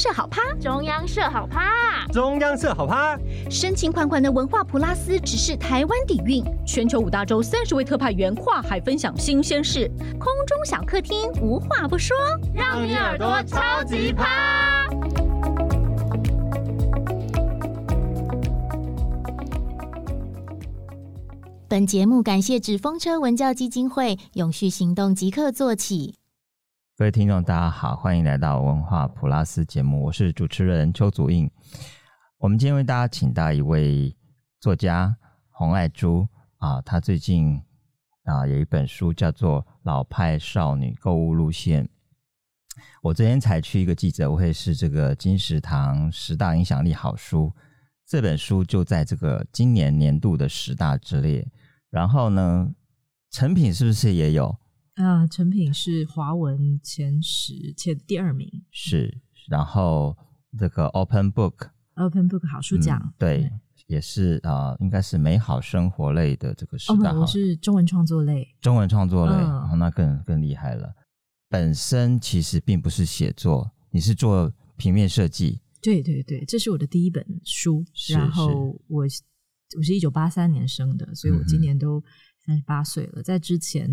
社好趴，中央社好趴，中央社好趴。深情款款的文化普拉斯只是台湾底蕴，全球五大洲三十位特派员跨海分享新鲜事，空中小客厅无话不说，让你耳朵超级趴。本节目感谢纸风车文教基金会永续行动即刻做起。各位听众，大家好，欢迎来到文化普拉斯节目，我是主持人邱祖印。我们今天为大家请到一位作家洪爱珠啊，她最近啊有一本书叫做《老派少女购物路线》。我昨天才去一个记者会，是这个金石堂十大影响力好书，这本书就在这个今年年度的十大之列。然后呢，成品是不是也有？啊，成品是华文前十，前第二名。是，然后这个 Open Book，Open Book 好书奖，嗯、对，嗯、也是啊、呃，应该是美好生活类的这个十大。哦，我是中文创作类，中文创作类，哦哦、那更更厉害了。本身其实并不是写作，你是做平面设计。对对对，这是我的第一本书。然后我。我是一九八三年生的，所以我今年都三十八岁了。嗯、在之前，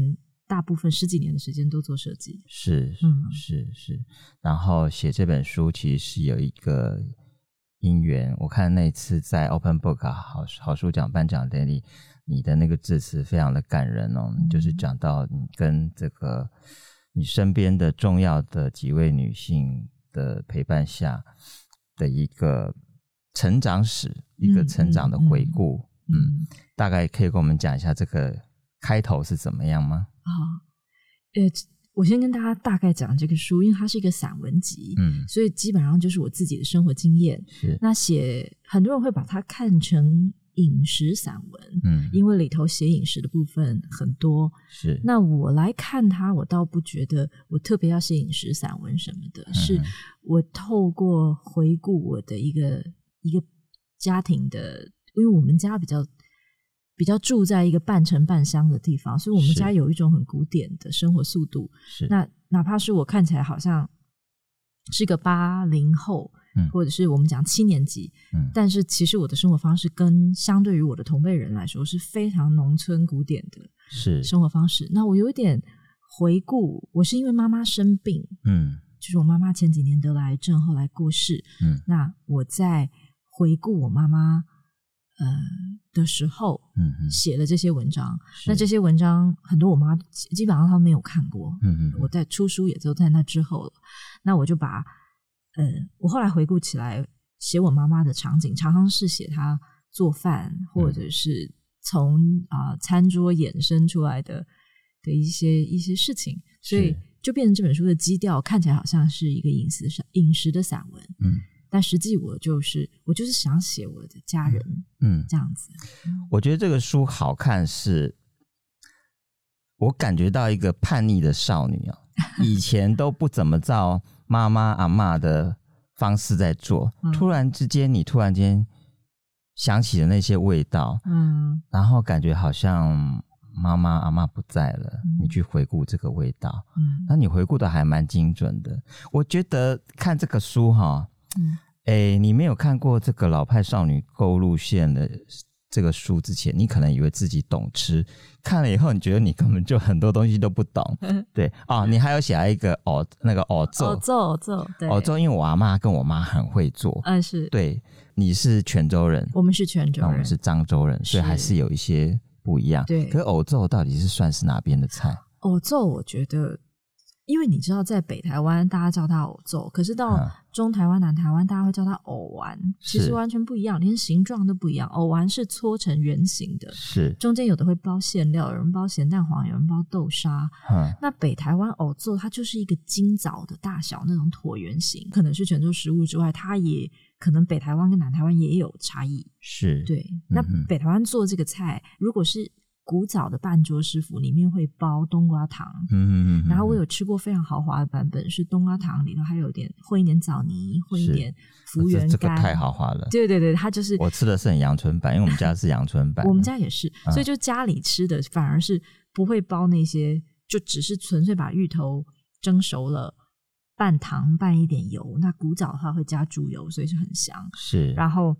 大部分十几年的时间都做设计。是，嗯，是是。然后写这本书其实是有一个因缘。我看那次在 Open Book 好好书奖颁奖典礼，你的那个致辞非常的感人哦，嗯、就是讲到你跟这个你身边的重要的几位女性的陪伴下的一个。成长史，一个成长的回顾，嗯，大概可以跟我们讲一下这个开头是怎么样吗？啊，呃，我先跟大家大概讲这个书，因为它是一个散文集，嗯，所以基本上就是我自己的生活经验。是，那写很多人会把它看成饮食散文，嗯，因为里头写饮食的部分很多。是，那我来看它，我倒不觉得我特别要写饮食散文什么的，嗯、是我透过回顾我的一个。一个家庭的，因为我们家比较比较住在一个半城半乡的地方，所以我们家有一种很古典的生活速度。是，那哪怕是我看起来好像是个八零后，嗯，或者是我们讲七年级，嗯，但是其实我的生活方式跟相对于我的同辈人来说是非常农村古典的，是生活方式。那我有一点回顾，我是因为妈妈生病，嗯，就是我妈妈前几年得了癌症，后来过世，嗯，那我在。回顾我妈妈，呃的时候，嗯嗯，写了这些文章。那这些文章很多，我妈基本上她没有看过。嗯嗯，我在出书也就在那之后了。那我就把，呃，我后来回顾起来，写我妈妈的场景，常常是写她做饭，或者是从啊、呃、餐桌衍生出来的的一些一些事情，所以就变成这本书的基调，看起来好像是一个饮食散饮食的散文。嗯。但实际我就是我就是想写我的家人，嗯，这样子。我觉得这个书好看是，我感觉到一个叛逆的少女啊，以前都不怎么照妈妈阿妈的方式在做，嗯、突然之间你突然间想起了那些味道，嗯，然后感觉好像妈妈阿妈不在了，嗯、你去回顾这个味道，嗯，那你回顾的还蛮精准的。我觉得看这个书哈。嗯，哎，你没有看过这个老派少女购路线的这个书之前，你可能以为自己懂吃，看了以后，你觉得你根本就很多东西都不懂。对啊、哦，你还有写了一个哦，那个哦做哦做哦做哦做，因为我阿妈跟我妈很会做。嗯，是对，你是泉州人，我们是泉州人，我们是漳州人，所以还是有一些不一样。对，可是藕粥到底是算是哪边的菜？藕粥，我觉得。因为你知道，在北台湾大家叫它藕奏，可是到中台湾、南台湾大家会叫它藕丸，其实完全不一样，连形状都不一样。藕丸是搓成圆形的，是中间有的会包馅料，有人包咸蛋黄，有人包豆沙。嗯，那北台湾藕粥它就是一个金枣的大小那种椭圆形，可能是泉州食物之外，它也可能北台湾跟南台湾也有差异。是对，那北台湾做这个菜，如果是。古早的半桌师傅里面会包冬瓜糖，嗯嗯嗯，然后我有吃过非常豪华的版本，是冬瓜糖里头还有点混一点枣泥，混一点福圆干，这个太豪华了。对对对，它就是我吃的是很阳春版，因为我们家是阳春版，我们家也是，所以就家里吃的反而是不会包那些，就只是纯粹把芋头蒸熟了，半糖拌一点油。那古早的话会加猪油，所以是很香。是，然后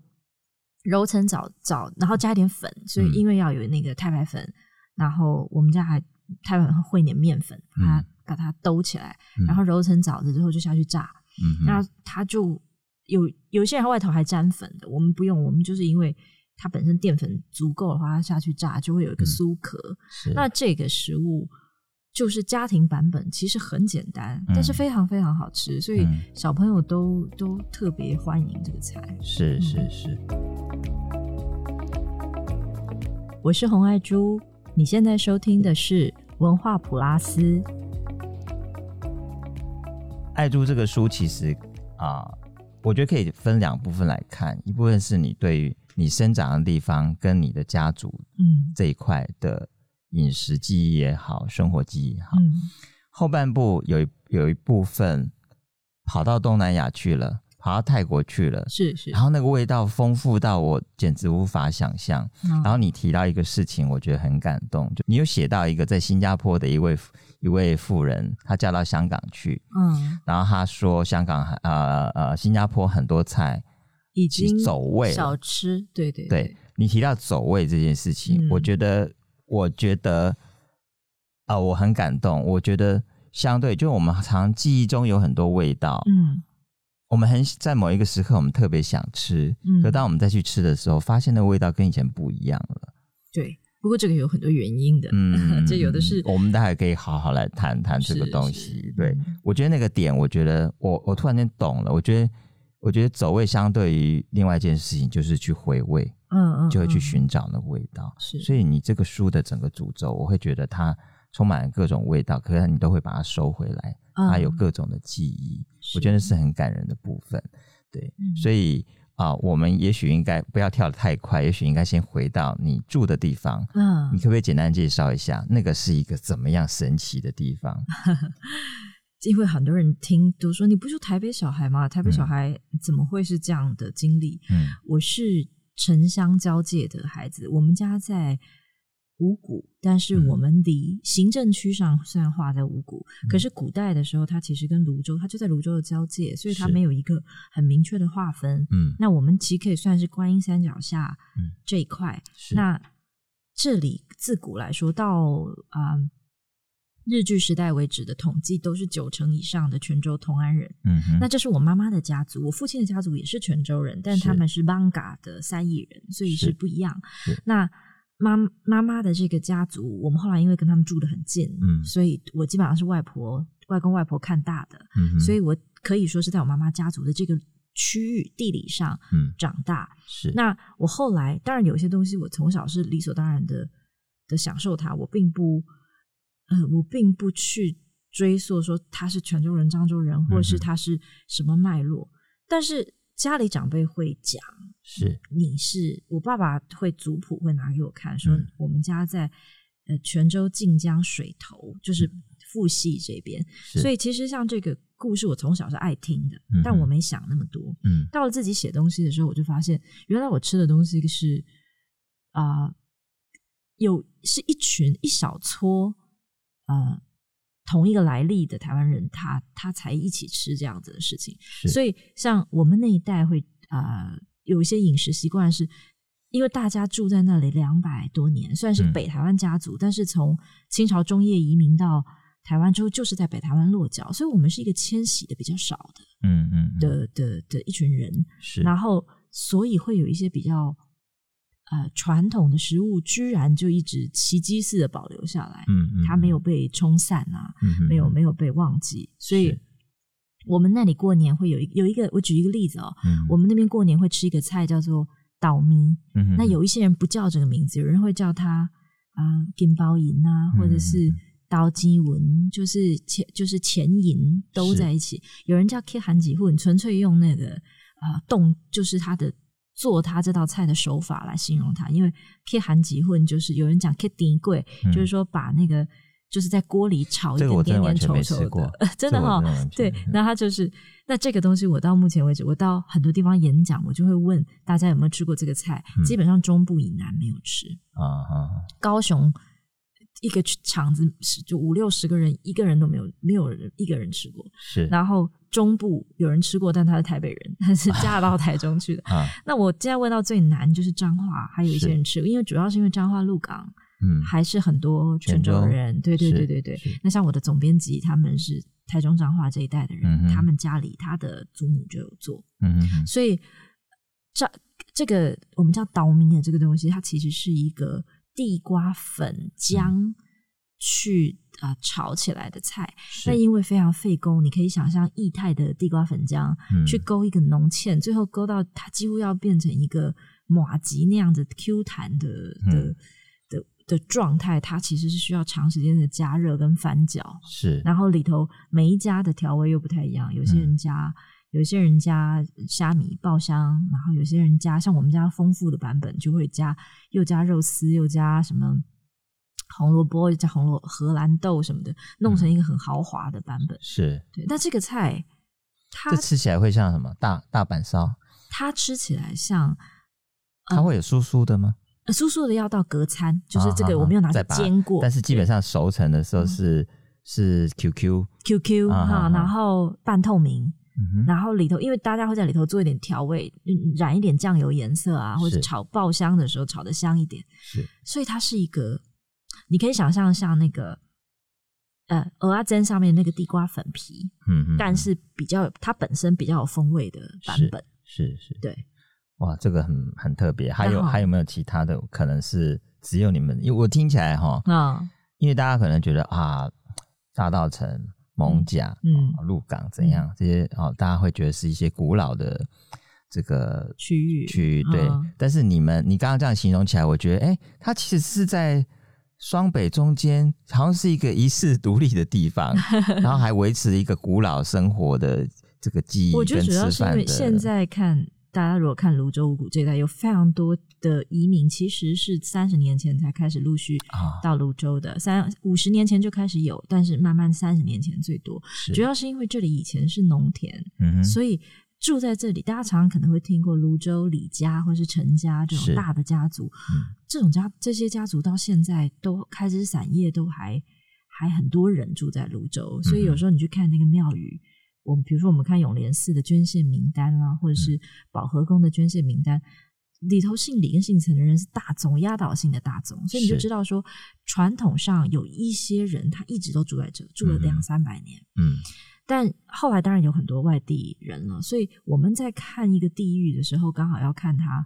揉成枣枣，然后加一点粉，所以因为要有那个太白粉，嗯、然后我们家还太白粉会点面粉，把它、嗯、把它兜起来，然后揉成枣子之后就下去炸。嗯，那它就有有些人外头还沾粉的，我们不用，我们就是因为。它本身淀粉足够的话，它下去炸就会有一个酥壳。嗯、那这个食物就是家庭版本，其实很简单，嗯、但是非常非常好吃，所以小朋友都、嗯、都特别欢迎这个菜。是是是。我是红爱珠，你现在收听的是文化普拉斯。爱珠这个书其实啊，我觉得可以分两部分来看，一部分是你对于。你生长的地方跟你的家族，嗯，这一块的饮食记忆也好，生活记忆也好，嗯，后半部有一有一部分跑到东南亚去了，跑到泰国去了，是是，然后那个味道丰富到我简直无法想象。哦，然后你提到一个事情，我觉得很感动，就你有写到一个在新加坡的一位一位妇人，她嫁到香港去，嗯，然后她说香港呃呃新加坡很多菜。已经走味。小吃，对对对，你提到走味这件事情，嗯、我觉得，我觉得啊、呃，我很感动。我觉得相对，就我们常记忆中有很多味道，嗯，我们很在某一个时刻，我们特别想吃，嗯，可当我们再去吃的时候，发现那味道跟以前不一样了。对，不过这个有很多原因的，嗯，这有的是，我们待会可以好好来谈谈这个东西。对，我觉得那个点，我觉得我我突然间懂了，我觉得。我觉得走位相对于另外一件事情，就是去回味，嗯嗯，就会去寻找那个味道。是，所以你这个书的整个主轴，我会觉得它充满了各种味道，可是你都会把它收回来，它有各种的记忆。我觉得是很感人的部分。对，所以啊，我们也许应该不要跳得太快，也许应该先回到你住的地方。嗯，你可不可以简单介绍一下，那个是一个怎么样神奇的地方？因为很多人听都说，你不是台北小孩吗？台北小孩怎么会是这样的经历？嗯，我是城乡交界的孩子，我们家在五股，但是我们离行政区上虽然划在五股，嗯，可是古代的时候，它其实跟泸州，它就在泸州的交界，所以它没有一个很明确的划分。嗯，那我们其实可以算是观音山脚下这一块。嗯，那这里自古来说到啊。呃日据时代为止的统计都是九成以上的泉州同安人。那这是我妈妈的家族，我父亲的家族也是泉州人，但他们是艋舺的三亿人，所以是不一样。那妈妈妈的这个家族，我们后来因为跟他们住得很近，嗯，所以我基本上是外婆、外公、外婆看大的，嗯，所以我可以说是在我妈妈家族的这个区域地理上，嗯，长大。是，那我后来当然有些东西，我从小是理所当然的的享受它，我并不。呃，我并不去追溯说他是泉州人、漳州人，或者是他是什么脉络，嗯、但是家里长辈会讲，是你是我爸爸会族谱会拿给我看，说我们家在呃泉州晋江水头，就是父系这边，嗯、所以其实像这个故事，我从小是爱听的，嗯、但我没想那么多。嗯，到了自己写东西的时候，我就发现原来我吃的东西是啊、呃，有是一群一小撮。呃，同一个来历的台湾人，他他才一起吃这样子的事情。是所以，像我们那一代会呃有一些饮食习惯，是因为大家住在那里两百多年，虽然是北台湾家族，嗯、但是从清朝中叶移民到台湾之后，就是在北台湾落脚，所以我们是一个迁徙的比较少的，嗯嗯，嗯的的的一群人。是，然后所以会有一些比较。呃，传统的食物居然就一直奇迹似的保留下来，嗯，嗯，它没有。被冲散啊，嗯，没有没有被忘记，所以我们那里过年会有一有一个，我举一个例子哦，嗯，我们那边过年会吃一个菜叫做倒咪，嗯，那有一些人不叫这个名字，有人会叫它啊金包银啊，或者是。刀鸡文，就是钱就是钱银都在一起，有人叫 K 韩吉混，纯粹用那个啊动，就是它的。做他这道菜的手法来形容它，因为 K 韩吉混就是有人讲 K 丁贵，就是说把那个就是在锅里炒一点点点稠稠的，真的哈，对，那他就是那这个东西，我到目前为止，我到很多地方演讲，我就会问大家有没有吃过这个菜，基本上中部以南没有吃。啊，高雄一个场子就五六十个人，一个人都没有，没有人一个人吃过。是，然后中部有人吃过，但他是台北人，他是嫁到台中去的。啊，那我现在问到最难就是彰化，还有一些人吃过，因为主要是因为彰化鹿港，嗯，还是很多泉州人。对对对对对。那像我的总编辑，他们是台中彰化这一带的人，嗯、他们家里他的祖母就有做。嗯嗯。所以这这个我们叫岛民的这个东西，它其实是一个。地瓜粉浆去啊、炒起来的菜，那因为非常费工，你可以想象液态的地瓜粉浆、嗯、去勾一个浓芡，最后勾到它几乎要变成一个马吉那样子 Q 弹的的、嗯、的的状态，它其实是需要长时间的加热跟翻搅。是，然后里头每一家的调味又不太一样，有些人加。嗯有些人加虾米爆香，然后有些人加像我们家丰富的版本，就会加又加肉丝，又加什么红萝卜，加红萝荷兰豆什么的，弄成一个很豪华的版本。嗯、是对，那这个菜它这吃起来会像什么大大阪烧？它吃起来像，它会有酥酥的吗？呃、酥酥的要到隔餐，就是这个我没有拿去煎过，但是基本上熟成的时候是、嗯、是 QQ QQ 哈，然后半透明。然后里头，因为大家会在里头做一点调味，染一点酱油颜色啊，或者炒爆香的时候炒的香一点。是，所以它是一个，你可以想象像那个，呃，蚵仔煎上面那个地瓜粉皮，嗯嗯，但是比较它本身比较有风味的版本。是是，是，对。哇，这个很很特别。还有还有没有其他的？可能是只有你们，因为我听起来哈，嗯，因为大家可能觉得啊，大稻埕。艋舺、嗯，鹿港怎样？这些哦，大家会觉得是一些古老的这个区域区域，对。但是你们，你刚刚这样形容起来，我觉得，哎，它其实是在双北中间，好像是一个遗世独立的地方，然后还维持一个古老生活的这个记忆。我觉得主要是因为现在看。大家如果看泸州五股这一带，有非常多的移民，其实是三十年前才开始陆续到泸州的，三五十年前就开始有，但是慢慢三十年前最多，主要是因为这里以前是农田，嗯，所以住在这里，大家常常可能会听过泸州李家或是陈家这种大的家族，嗯，这种家这些家族到现在都开枝散叶，都还还很多人住在泸州，所以有时候你去看那个庙宇。我们比如说，我们看永联寺的捐献名单啊，或者是保和宫的捐献名单，嗯、里头姓李跟姓陈的人是大宗，压倒性的大宗，所以你就知道说，传统上有一些人他一直都住在这，住了两三百年。嗯，但后来当然有很多外地人了，所以我们在看一个地域的时候，刚好要看他，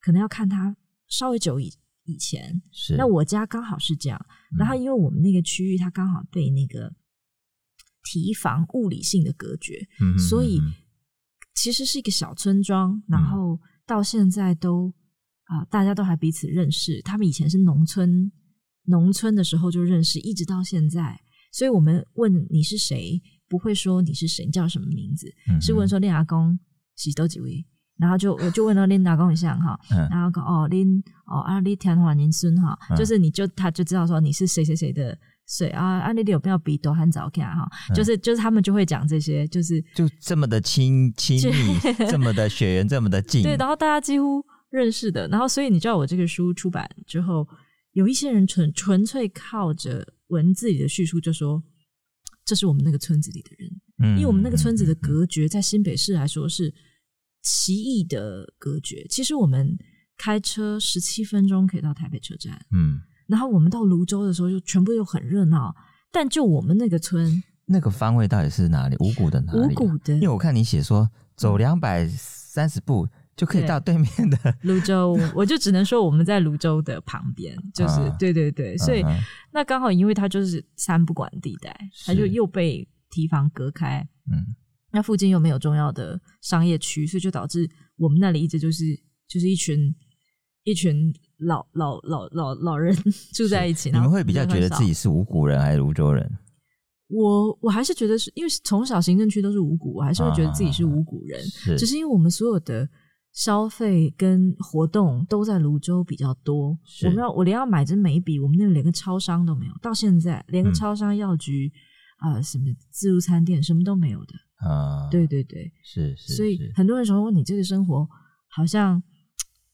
可能要看他稍微久以以前。是，那我家刚好是这样，然后因为我们那个区域，它刚好被那个。提防物理性的隔绝，嗯、所以其实是一个小村庄，嗯、然后到现在都啊、呃，大家都还彼此认识。他们以前是农村，农村的时候就认识，一直到现在。所以我们问你是谁，不会说你是谁，你叫什么名字，嗯、是问说练阿公是多几位，然后就我就问到练阿公一下哈，嗯、然后讲哦练哦啊你田华林孙哈，就是你就他就知道说你是谁谁谁的。谁啊，啊，你有没有比多汉早看哈？就是就是他们就会讲这些，就是就这么的亲亲密，这么的血缘这么的近。对，然后大家几乎认识的，然后所以你知道我这个书出版之后，有一些人纯纯粹靠着文字里的叙述，就说这是我们那个村子里的人，嗯，因为我们那个村子的隔绝，在新北市来说是奇异的隔绝。其实我们开车十七分钟可以到台北车站，嗯。然后我们到泸州的时候，就全部又很热闹。但就我们那个村，那个方位到底是哪里？五股的哪里、啊？五股的，因为我看你写说走两百三十步就可以到对面的泸州，我就只能说我们在泸州的旁边，就是、啊、对对对。所以、啊、那刚好，因为它就是三不管地带，它就又被堤防隔开。嗯，那附近又没有重要的商业区，所以就导致我们那里一直就是就是一群一群。老老老老老人 住在一起，你们会比较觉得自己是五谷人还是泸州人？我我还是觉得是因为从小行政区都是五谷，我还是会觉得自己是五谷人。只是因为我们所有的消费跟活动都在泸州比较多。我们要我连要买支眉笔，我们那里连个超商都没有，到现在连个超商、药局啊、呃、什么自助餐店什么都没有的啊。对对对，是是。所以很多人说问你这个生活好像。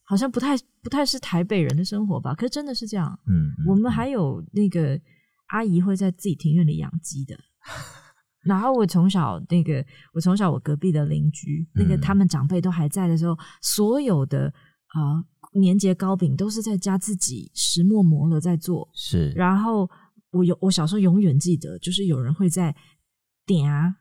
好像不太不太是台北人的生活吧？可是真的是这样。嗯，嗯我们还有那个阿姨会在自己庭院里养鸡的。然后我从小那个，我从小我隔壁的邻居，那个他们长辈都还在的时候，嗯、所有的啊、呃、年节糕饼都是在家自己石磨磨了在做。是。然后我有我小时候永远记得，就是有人会在点啊。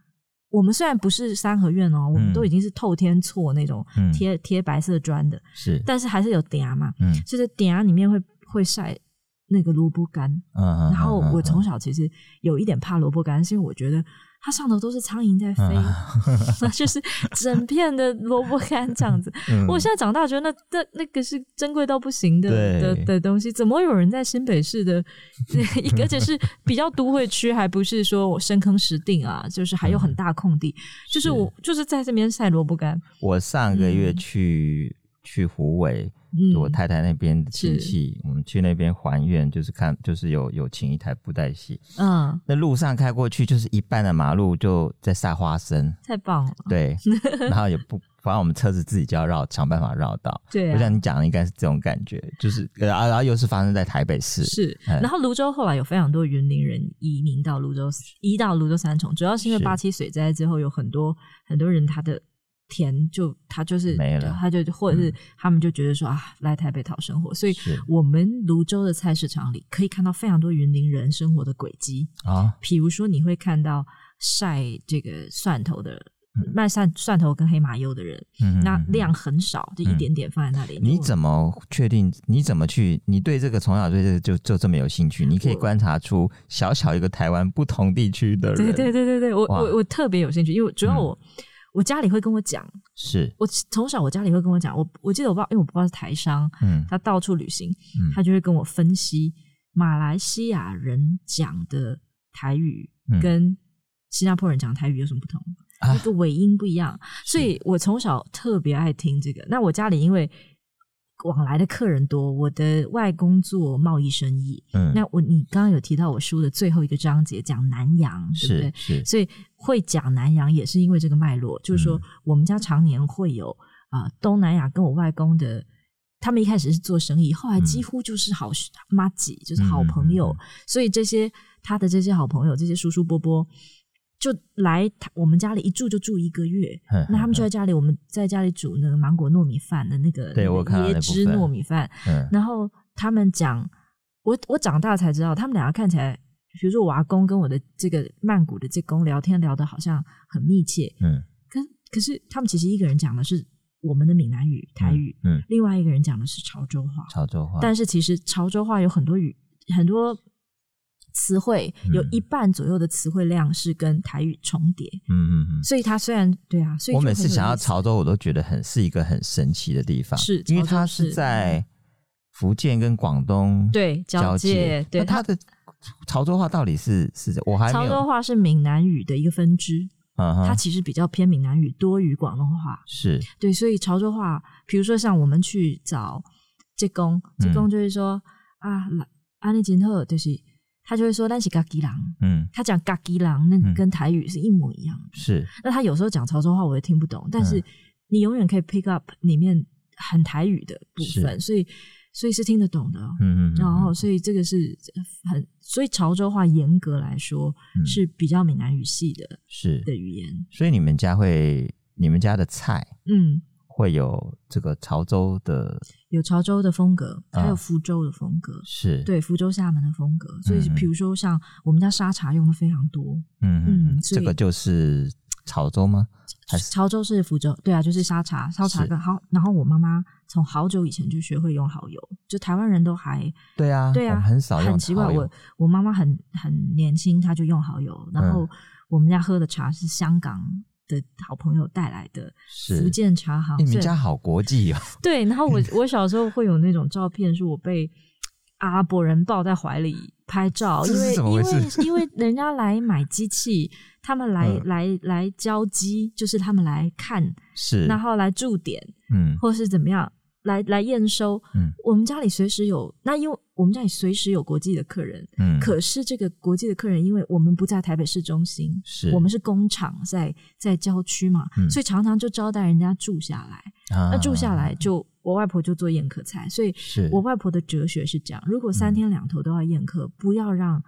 我们虽然不是三合院哦，我们都已经是透天厝那种贴贴白色砖的，是，但是还是有点啊嘛，嗯，就是点啊里面会会晒那个萝卜干，然后我从小其实有一点怕萝卜干，是因为我觉得。它上头都是苍蝇在飞，就是整片的萝卜干这样子。嗯、我现在长大觉得那那那个是珍贵到不行的的的东西，怎么有人在新北市的，而且是比较都会区，还不是说我深坑石定啊，就是还有很大空地，嗯、就是我是就是在这边晒萝卜干。我上个月去、嗯、去湖尾。就我太太那边的亲戚，嗯、我们去那边还愿，就是看，就是有有请一台布袋戏。嗯，那路上开过去，就是一半的马路就在晒花生，太棒了。对，然后也不，反正我们车子自己就要绕，想办法绕道。对、啊，我想你讲的应该是这种感觉，就是呃，然后又是发生在台北市。是，然后泸州后来有非常多云林人移民到泸州，移到泸州三重，主要是因为八七水灾之后，有很多很多人他的。田就他就是没了，他就或者是他们就觉得说、嗯、啊，来台北讨生活，所以我们泸州的菜市场里可以看到非常多云林人生活的轨迹啊，比如说你会看到晒这个蒜头的，嗯、卖蒜蒜头跟黑麻油的人，嗯、那量很少，就一点点放在那里。嗯、你怎么确定？你怎么去？你对这个从小对这个就就这么有兴趣？你可以观察出小小一个台湾不同地区的人。对对对对对，我我我特别有兴趣，因为主要我。嗯我家里会跟我讲，是我从小我家里会跟我讲，我我记得我爸，因为我爸是台商，嗯，他到处旅行，嗯，他就会跟我分析马来西亚人讲的台语跟新加坡人讲的台语有什么不同，那、嗯、个尾音不一样，啊、所以我从小特别爱听这个。那我家里因为。往来的客人多，我的外公做贸易生意。嗯，那我你刚刚有提到我书的最后一个章节讲南洋，对不对？是，是，所以会讲南洋也是因为这个脉络，就是说我们家常年会有啊、呃、东南亚跟我外公的，他们一开始是做生意，后来几乎就是好麻吉，就是好朋友，嗯、所以这些他的这些好朋友，这些叔叔伯伯。就来我们家里一住就住一个月，那他们就在家里，我们在家里煮那个芒果糯米饭的那个，椰汁糯米饭。然后他们讲，我我长大才知道，他们两个看起来，比如说我阿公跟我的这个曼谷的这公聊天聊的好像很密切，嗯，可可是他们其实一个人讲的是我们的闽南语台语，嗯，嗯。另外一个人讲的是潮州话，潮州话，但是其实潮州话有很多语很多。词汇有一半左右的词汇量是跟台语重叠，嗯嗯嗯，所以它虽然对啊，所以我每次想到潮州，我都觉得很是一个很神奇的地方，是因为它是在福建跟广东对交界，对它的潮州话到底是是，我还，潮州话是闽南语的一个分支，它其实比较偏闽南语多于广东话，是。对，所以潮州话，比如说像我们去找济公，济公就会说啊，安尼真好，就是。他就会说：“那是嘎吉郎。”嗯，他讲嘎吉郎，那跟台语是一模一样的。是。那他有时候讲潮州话，我也听不懂。但是你永远可以 pick up 里面很台语的部分，所以所以是听得懂的。嗯嗯。然后，所以这个是很，所以潮州话严格来说是比较闽南语系的，是的语言。所以你们家会，你们家的菜，嗯。会有这个潮州的，有潮州的风格，还有福州的风格，啊、是对福州厦门的风格。所以，比如说像我们家沙茶用的非常多，嗯嗯，这个就是潮州吗？还是潮州是福州？对啊，就是沙茶，沙茶跟好。然后我妈妈从好久以前就学会用蚝油，就台湾人都还对啊，对啊，很少用。很奇怪，我我妈妈很很年轻，她就用蚝油。然后我们家喝的茶是香港的好朋友带来的福建茶行，你们家好国际哦。对，然后我我小时候会有那种照片，是我被阿拉伯人抱在怀里拍照，因为因为因为人家来买机器，他们来、嗯、来来交机，就是他们来看，是。然后来驻点，嗯，或是怎么样。来来验收，嗯，我们家里随时有，那因为我们家里随时有国际的客人，嗯，可是这个国际的客人，因为我们不在台北市中心，是，我们是工厂在在郊区嘛，嗯，所以常常就招待人家住下来，啊，那住下来就我外婆就做宴客菜，所以我外婆的哲学是这样：如果三天两头都要宴客，嗯、不要让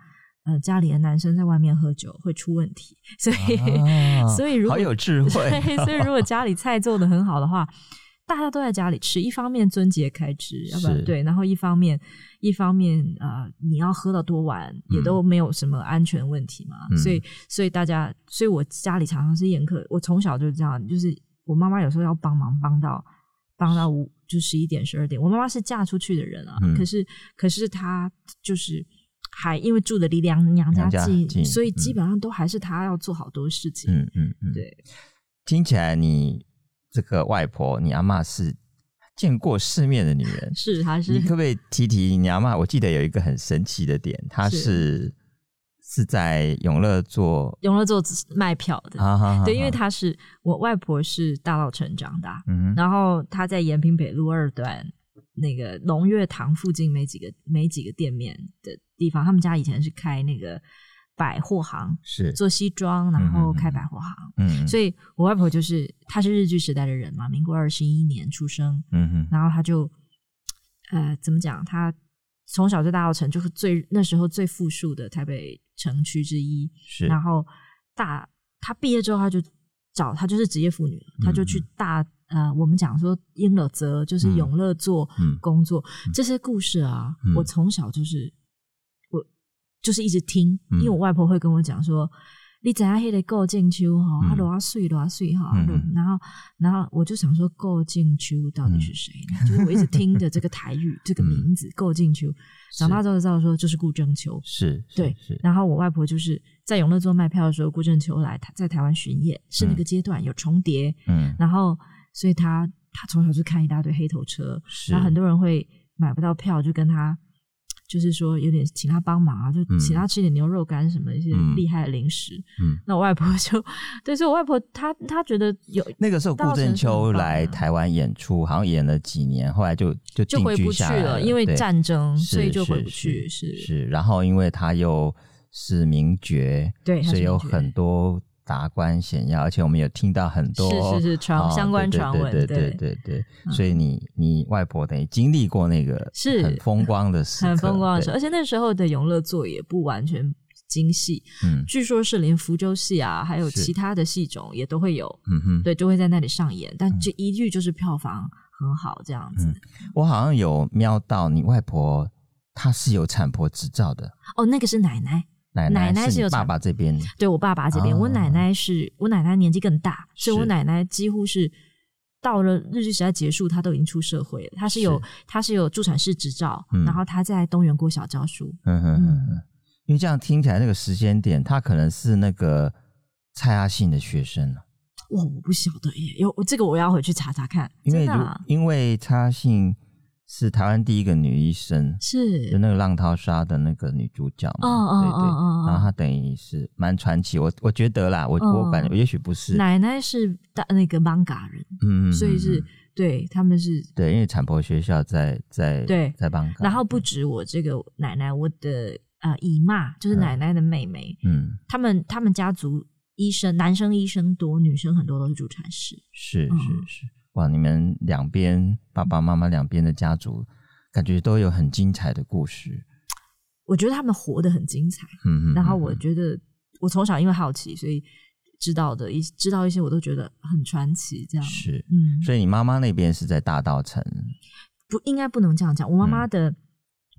呃家里的男生在外面喝酒会出问题。所以，啊、所以如果好有智慧，所以如果家里菜做得很好的话。大家都在家里吃，一方面尊节开支，要不然对，然后一方面一方面呃，你要喝到多晚也都没有什么安全问题嘛，嗯、所以所以大家，所以我家里常常是宴客，我从小就这样，就是我妈妈有时候要帮忙帮到帮到五就十一点十二点，我妈妈是嫁出去的人啊，嗯、可是可是她就是还因为住的离娘娘家近，家所以基本上都还是她要做好多事情，嗯嗯嗯，对，听起来你。这个外婆，你阿妈是见过世面的女人，是她是？你可不可以提提你阿妈？我记得有一个很神奇的点，她是是，是在永乐做永乐做卖票的，啊、哈哈哈对，因为她是我外婆是大稻埕长大，嗯，然后她在延平北路二段那个龙月堂附近没几个没几个店面的地方，他们家以前是开那个。百货行是做西装，然后开百货行。嗯，所以我外婆就是，她是日据时代的人嘛，民国二十一年出生。嗯哼，然后她就，呃，怎么讲？她从小在大稻城就是最那时候最富庶的台北城区之一。是，然后大她毕业之后，她就找她就是职业妇女了，她就去大呃，我们讲说英乐泽就是永乐做工作。这些故事啊，我从小就是。就是一直听，因为我外婆会跟我讲说：“嗯、你怎样黑得够进秋哈，他多岁多岁哈。”然后，然后我就想说，够进秋到底是谁呢？嗯、就是我一直听着这个台语 这个名字“够进秋”，长大之后知道说就是顾正秋，是，对。然后我外婆就是在永乐做卖票的时候，顾正秋来在台湾巡演，是那个阶段有重叠，嗯，然后所以他他从小就看一大堆黑头车，是。然后很多人会买不到票，就跟他。就是说，有点请他帮忙啊，就请他吃点牛肉干什么一些厉害的零食。嗯，那我外婆就，对，所以我外婆她她觉得有那个时候顾正秋来台湾演出，好像演了几年，后来就就就回不去了，因为战争，所以就回不去。是是，然后因为他又是名角，对，所以有很多。达官显要，而且我们有听到很多是是是传、哦、相关传闻，对对对。对对，所以你你外婆等于经历过那个是。很风光的时，很风光的时候，而且那时候的永乐座也不完全精细，嗯，据说是连福州戏啊，还有其他的戏种也都会有，嗯哼，对，就会在那里上演，但这一句就是票房很好这样子。嗯、我好像有瞄到你外婆，她是有产婆执照的，哦，那个是奶奶。奶奶是有爸爸这边，对我爸爸这边，哦、我奶奶是我奶奶年纪更大，所以我奶奶几乎是到了日据时代结束，她都已经出社会了。她是有她是，有助产士执照，嗯、然后她在东园国小教书。嗯哼嗯哼，因为这样听起来那个时间点，她可能是那个蔡阿信的学生呢。哇，我不晓得耶，有这个我要回去查查看。因为、啊、因为蔡阿信。是台湾第一个女医生，是就那个浪淘沙的那个女主角嘛？哦哦哦哦，然后她等于是蛮传奇，我我觉得啦，我我感觉也许不是。奶奶是大那个艋舺人，嗯，所以是对他们是，对，因为产婆学校在在对在艋舺。然后不止我这个奶奶，我的呃姨妈就是奶奶的妹妹，嗯，他们他们家族医生男生医生多，女生很多都是助产士，是是是。哇！你们两边爸爸妈妈两边的家族，感觉都有很精彩的故事。我觉得他们活得很精彩。嗯嗯。然后我觉得，我从小因为好奇，所以知道的一知道一些，我都觉得很传奇。这样是，嗯。所以你妈妈那边是在大道城？不应该不能这样讲。我妈妈的。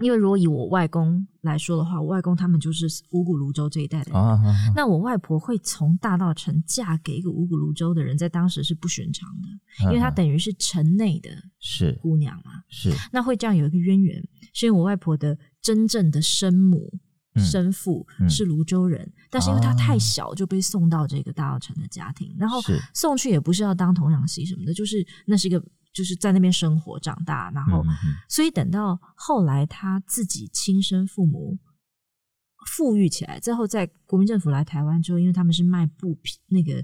嗯因为如果以我外公来说的话，我外公他们就是五谷泸州这一代的人。啊啊啊、那我外婆会从大稻城嫁给一个五谷泸州的人，在当时是不寻常的，因为她等于是城内的是姑娘嘛。是，那会这样有一个渊源，是因为我外婆的真正的生母、嗯、生父是泸州人，嗯、但是因为她太小就被送到这个大稻城的家庭，啊、然后送去也不是要当童养媳什么的，就是那是一个。就是在那边生活长大，然后，嗯、所以等到后来他自己亲生父母富裕起来，最后在国民政府来台湾之后，因为他们是卖布匹那个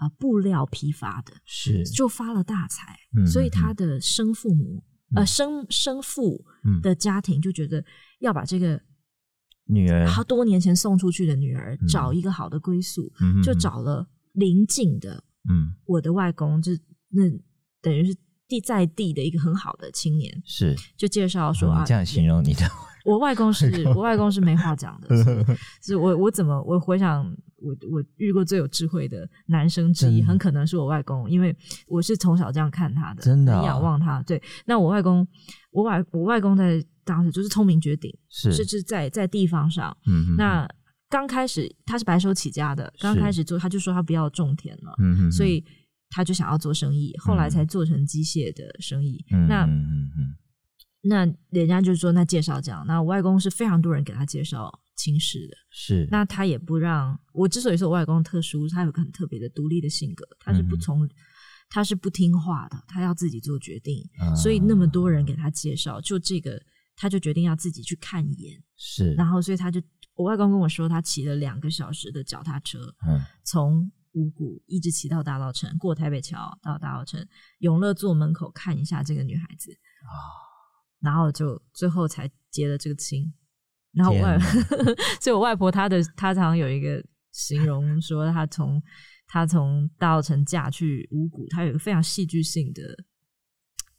呃布料批发的，是。就发了大财，嗯、所以他的生父母、嗯、呃生生父的家庭就觉得要把这个女儿，他多年前送出去的女儿找一个好的归宿，嗯、就找了邻近的，嗯，我的外公就那等于是。地在地的一个很好的青年，是。就介绍说啊，这样形容你的，我外公是 我外公是没话讲的，是，是我我怎么我回想我我遇过最有智慧的男生之一，很可能是我外公，因为我是从小这样看他的，真的、哦、仰望他。对，那我外公，我外我外公在当时就是聪明绝顶，是甚至在在地方上，嗯哼，那刚开始他是白手起家的，刚开始做他就说他不要种田了，嗯哼，所以。他就想要做生意，后来才做成机械的生意。嗯、那、嗯嗯、那人家就说，那介绍这样。那我外公是非常多人给他介绍亲事的，是。那他也不让我。之所以说我外公特殊，他有个很特别的独立的性格，他是不从、嗯，他是不听话的，他要自己做决定。嗯、所以那么多人给他介绍，就这个，他就决定要自己去看一眼。是。然后，所以他就我外公跟我说，他骑了两个小时的脚踏车，嗯，从。五股一直骑到大稻城，过台北桥到大稻城，永乐座门口看一下这个女孩子啊，然后就最后才结了这个亲。然后我外，所以我外婆她的她常常有一个形容说，她从她从大稻城嫁去五股，她有一个非常戏剧性的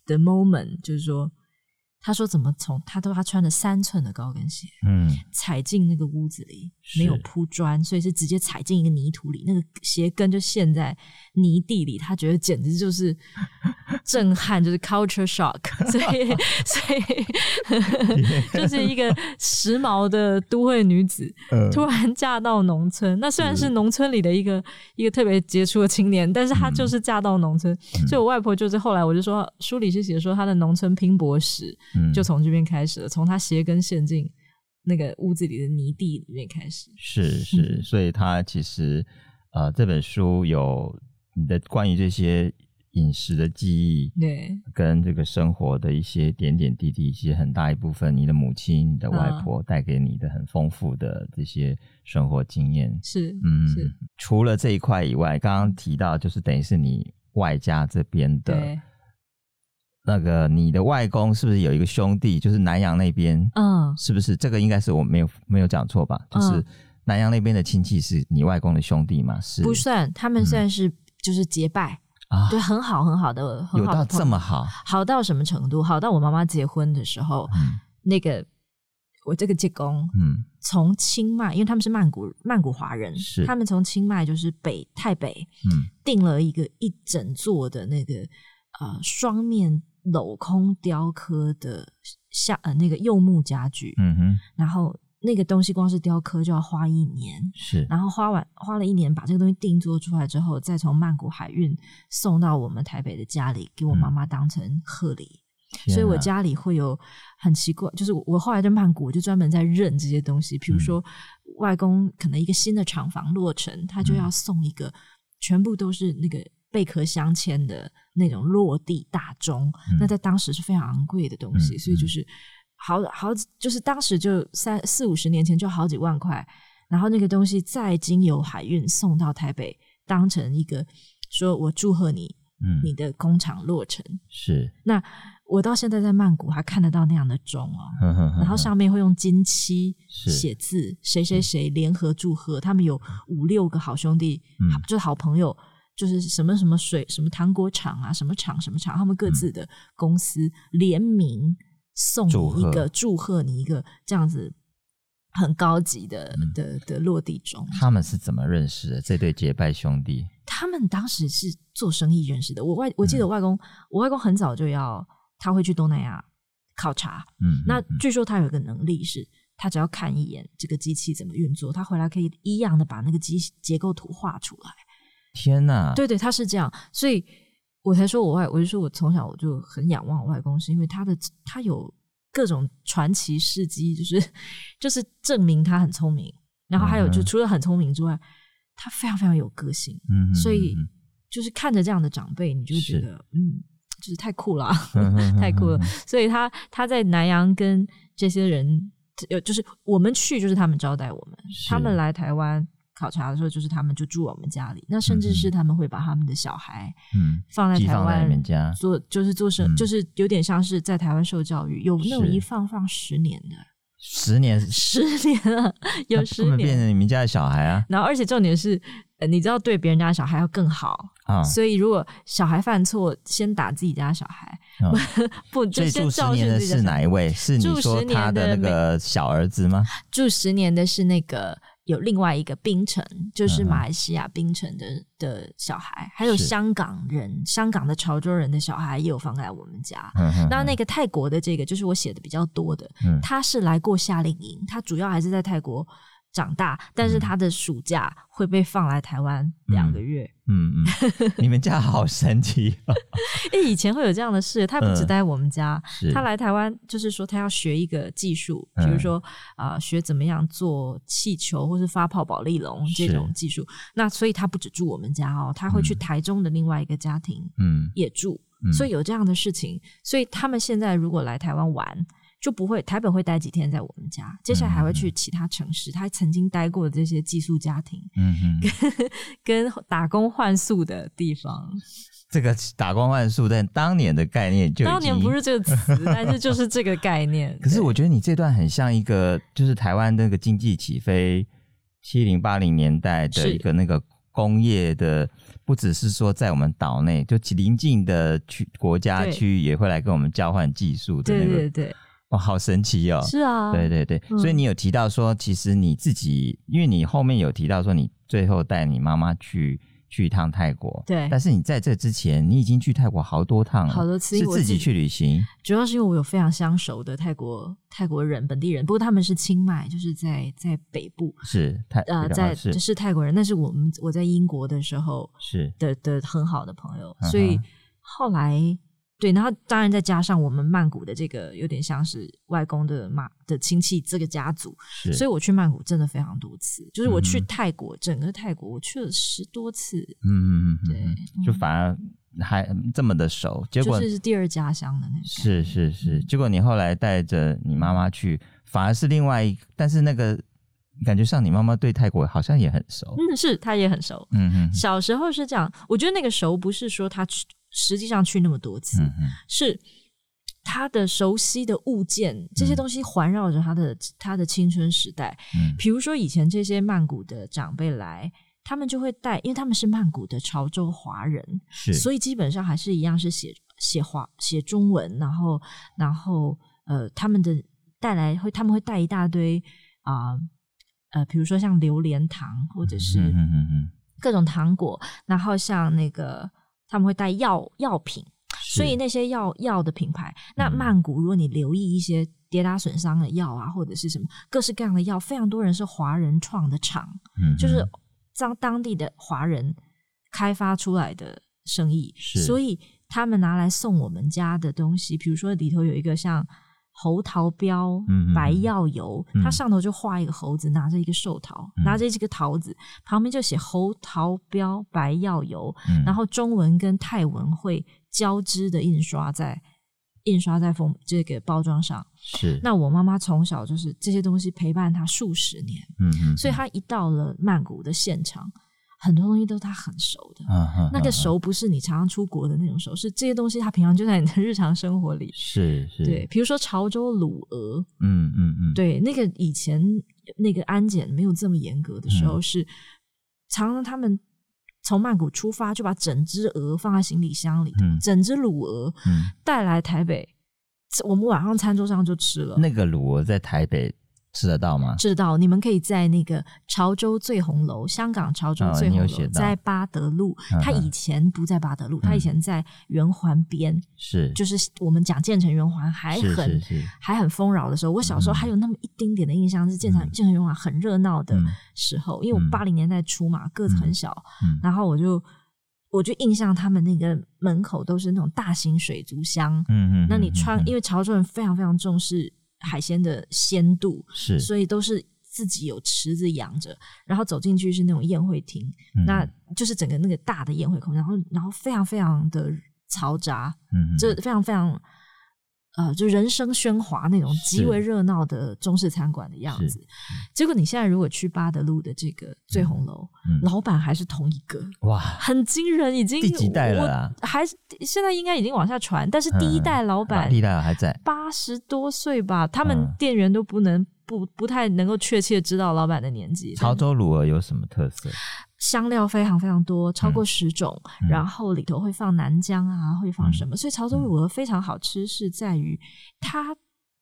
的 moment，就是说。他说：“怎么从他都他穿了三寸的高跟鞋，嗯，踩进那个屋子里，没有铺砖，所以是直接踩进一个泥土里，那个鞋跟就陷在泥地里。他觉得简直就是震撼，就是 culture shock，所以所以 就是一个时髦的都会女子，突然嫁到农村。那虽然是农村里的一个一个特别杰出的青年，但是她就是嫁到农村。所以我外婆就是后来我就说，书里是写说她的农村拼搏史。”就从这边开始了，从他鞋跟陷进那个屋子里的泥地里面开始。是 是，所以他其实呃，这本书有你的关于这些饮食的记忆，对，跟这个生活的一些点点滴滴，其实很大一部分，你的母亲、你的外婆带给你的很丰富的这些生活经验。是，嗯，是。除了这一块以外，刚刚提到就是等于是你外家这边的。那个你的外公是不是有一个兄弟？就是南阳那边，嗯，是不是这个应该是我没有没有讲错吧？就是南阳那边的亲戚是你外公的兄弟吗？是不算，他们算是就是结拜啊，对，很好很好的，有到这么好，好到什么程度？好到我妈妈结婚的时候，嗯，那个我这个舅公，嗯，从清迈，因为他们是曼谷曼谷华人，是他们从清迈就是北台北，嗯，订了一个一整座的那个呃双面。镂空雕刻的像呃那个柚木家具，嗯哼，然后那个东西光是雕刻就要花一年，是，然后花完花了一年把这个东西定做出来之后，再从曼谷海运送到我们台北的家里，给我妈妈当成贺礼，嗯，所以我家里会有很奇怪，就是我后来在曼谷我就专门在认这些东西，比如说外公可能一个新的厂房落成，他就要送一个，全部都是那个。贝壳镶嵌的那种落地大钟，嗯，那在当时是非常昂贵的东西，嗯，所以就是好好就是当时就三四五十年前就好几万块，然后那个东西再经由海运送到台北，当成一个说我祝贺你，嗯，你的工厂落成是。那我到现在在曼谷还看得到那样的钟哦，呵呵呵，然后上面会用金漆写字，谁谁谁联合祝贺，他们有五六个好兄弟，嗯，就是好朋友。就是什么什么水什么糖果厂啊，什么厂什么厂，他们各自的公司联名送你一个祝贺你一个这样子很高级的、嗯、的的落地钟。他们是怎么认识的？这对结拜兄弟？他们当时是做生意认识的。我外我记得我外公、嗯，我外公很早就要他会去东南亚考察。嗯，那据说他有一个能力是，他只要看一眼这个机器怎么运作，他回来可以一样的把那个机结构图画出来。天呐，对对，他是这样，所以我才说我外，我就说我从小我就很仰望我外公，是因为他的他有各种传奇事迹，就是就是证明他很聪明，然后还有就除了很聪明之外，他非常非常有个性，嗯，所以就是看着这样的长辈，你就觉得嗯，就是太酷了，太酷了，所以他他在南洋跟这些人有，就是我们去就是他们招待我们，他们来台湾。考察的时候，就是他们就住我们家里，那甚至是他们会把他们的小孩，嗯，放在台湾做，就是做生，就是有点像是在台湾受教育，有那种一放放十年的，十年，十年了，有十年变成你们家的小孩啊。然后，而且重点是，呃，你知道对别人家的小孩要更好啊，所以如果小孩犯错，先打自己家小孩，嗯、不就先教训自己的。是哪一位？是你说他的那个小儿子吗？住十年的是那个。有另外一个槟城，就是马来西亚槟城的、嗯、的小孩，还有香港人，香港的潮州人的小孩也有放在我们家。那那个泰国的这个，就是我写的比较多的，嗯、他是来过夏令营，他主要还是在泰国。长大，但是他的暑假会被放来台湾两个月。嗯嗯，嗯，你们家好 神奇哦！哎，以前会有这样的事，他不只待我们家，嗯、他来台湾就是说他要学一个技术，比如说啊、呃，学怎么样做气球或是发泡保丽龙这种技术。那所以他不只住我们家哦，他会去台中的另外一个家庭，嗯，也住。所以有这样的事情，所以他们现在如果来台湾玩。就不会台北会待几天在我们家，接下来还会去其他城市。嗯、他曾经待过的这些寄宿家庭，嗯哼，跟跟打工换宿的地方。这个打工换宿但当年的概念就，当年不是这个词，但是就是这个概念。可是我觉得你这段很像一个，就是台湾那个经济起飞七零八零年代的一个那个工业的，不只是说在我们岛内，就邻近的区国家区域也会来跟我们交换技术的那个，对对对。哦，好神奇哦！是啊，对对对，嗯、所以你有提到说，其实你自己，因为你后面有提到说，你最后带你妈妈去去一趟泰国，对。但是你在这之前，你已经去泰国好多趟了，好多次，是自己去旅行。主要是因为我有非常相熟的泰国泰国人，本地人，不过他们是清迈，就是在在北部，是泰呃，在是，是泰国人。那是我们我在英国的时候是的的很好的朋友，所以后来。对，然后当然再加上我们曼谷的这个有点像是外公的妈的亲戚这个家族，所以我去曼谷真的非常多次。就是我去泰国，嗯、整个泰国我去了十多次。嗯嗯嗯，对，就反而还这么的熟，结果就是第二家乡的那个。是是是，结果你后来带着你妈妈去，反而是另外一个，但是那个感觉上你妈妈对泰国好像也很熟。嗯，是她也很熟。嗯嗯，小时候是这样，我觉得那个熟不是说她去。实际上去那么多次，嗯、是他的熟悉的物件，这些东西环绕着他的、嗯、他的青春时代。嗯，比如说以前这些曼谷的长辈来，他们就会带，因为他们是曼谷的潮州华人，是，所以基本上还是一样是写写华写中文，然后然后呃，他们的带来会他们会带一大堆啊呃，呃，比如说像榴莲糖或者是各种糖果，嗯、然后像那个。他们会带药药品，所以那些药药的品牌，那曼谷，如果你留意一些跌打损伤的药啊，或者是什么各式各样的药，非常多人是华人创的厂，嗯，就是当当地的华人开发出来的生意，所以他们拿来送我们家的东西，比如说里头有一个像。猴桃标白药油，嗯、它上头就画一个猴子，拿着一个寿桃，嗯、拿着这个桃子，旁边就写猴桃标白药油，嗯、然后中文跟泰文会交织的印刷在印刷在封这个包装上。是，那我妈妈从小就是这些东西陪伴她数十年，嗯嗯，所以她一到了曼谷的现场。很多东西都是他很熟的，那个熟不是你常常出国的那种熟，是这些东西他平常就在你的日常生活里。是是，对，比如说潮州卤鹅，嗯嗯嗯，对，那个以前那个安检没有这么严格的时候，是、嗯、常常他们从曼谷出发就把整只鹅放在行李箱里头，嗯、整只卤鹅带来台北，嗯、我们晚上餐桌上就吃了。那个卤鹅在台北。吃得到吗？吃得到，你们可以在那个潮州醉红楼，香港潮州醉红楼，在八德路。他以前不在八德路，他以前在圆环边，是就是我们讲建成圆环还很还很丰饶的时候。我小时候还有那么一丁点的印象，是建成建成圆环很热闹的时候，因为我八零年代初嘛，个子很小，然后我就我就印象他们那个门口都是那种大型水族箱，嗯嗯，那你穿，因为潮州人非常非常重视。海鲜的鲜度是，所以都是自己有池子养着，然后走进去是那种宴会厅，嗯、那就是整个那个大的宴会空间，然后然后非常非常的嘈杂，嗯，就非常非常。呃，就人声喧哗那种极为热闹的中式餐馆的样子。结果你现在如果去八德路的这个醉红楼，嗯嗯、老板还是同一个，哇，很惊人，已经第几代了啊？还是现在应该已经往下传，但是第一代老板，第一代还在，八十多岁吧，他们店员都不能。不不太能够确切知道老板的年纪。潮州卤鹅有什么特色？香料非常非常多，超过十种，嗯、然后里头会放南姜啊，会放什么？嗯、所以潮州卤鹅非常好吃，是在于它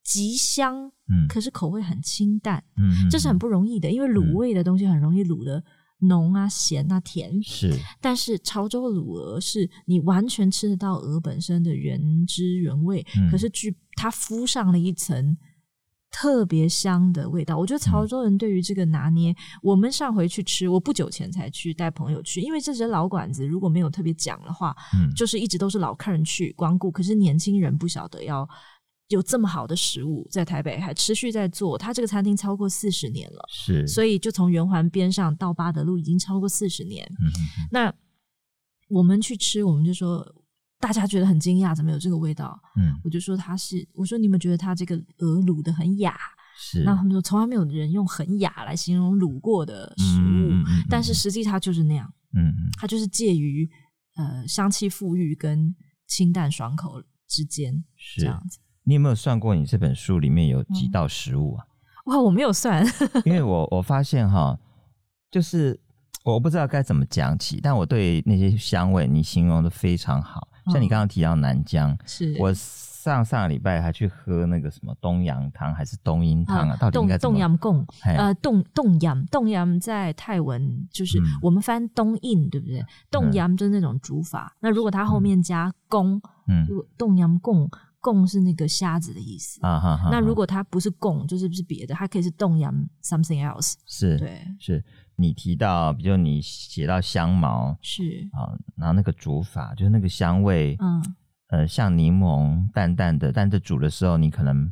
极香，嗯，可是口味很清淡，嗯，这是很不容易的，因为卤味的东西很容易卤的浓啊、咸啊、甜，是。但是潮州卤鹅是你完全吃得到鹅本身的原汁原味，嗯、可是据它敷上了一层。特别香的味道，我觉得潮州人对于这个拿捏，嗯、我们上回去吃，我不久前才去带朋友去，因为这些老馆子如果没有特别讲的话，嗯，就是一直都是老客人去光顾，可是年轻人不晓得要有这么好的食物在台北还持续在做，他这个餐厅超过四十年了，是，所以就从圆环边上到八德路已经超过四十年，嗯。那我们去吃，我们就说。大家觉得很惊讶，怎么有这个味道？嗯，我就说他是，我说你们觉得他这个鹅卤的很雅，是。那他们说从来没有人用很雅来形容卤过的食物，嗯嗯嗯、但是实际它就是那样，嗯嗯，它就是介于呃香气馥郁跟清淡爽口之间，是这样子。你有没有算过你这本书里面有几道食物啊？嗯、哇，我没有算，因为我我发现哈，就是我不知道该怎么讲起，但我对那些香味你形容的非常好。像你刚刚提到南疆，是我上上个礼拜还去喝那个什么东阳汤还是冬阴汤啊？到底应该怎么？冻阳贡，呃，冻冻阳冻阳在泰文就是我们翻东印，对不对？冻阳就是那种煮法。那如果它后面加贡，嗯，冻阳贡贡是那个虾子的意思啊哈。那如果它不是贡，就是不是别的，它可以是冻阳 something else。是，对，是。你提到，比如你写到香茅，是啊，然后那个煮法，就是那个香味，嗯，呃，像柠檬淡淡的，但是煮的时候你可能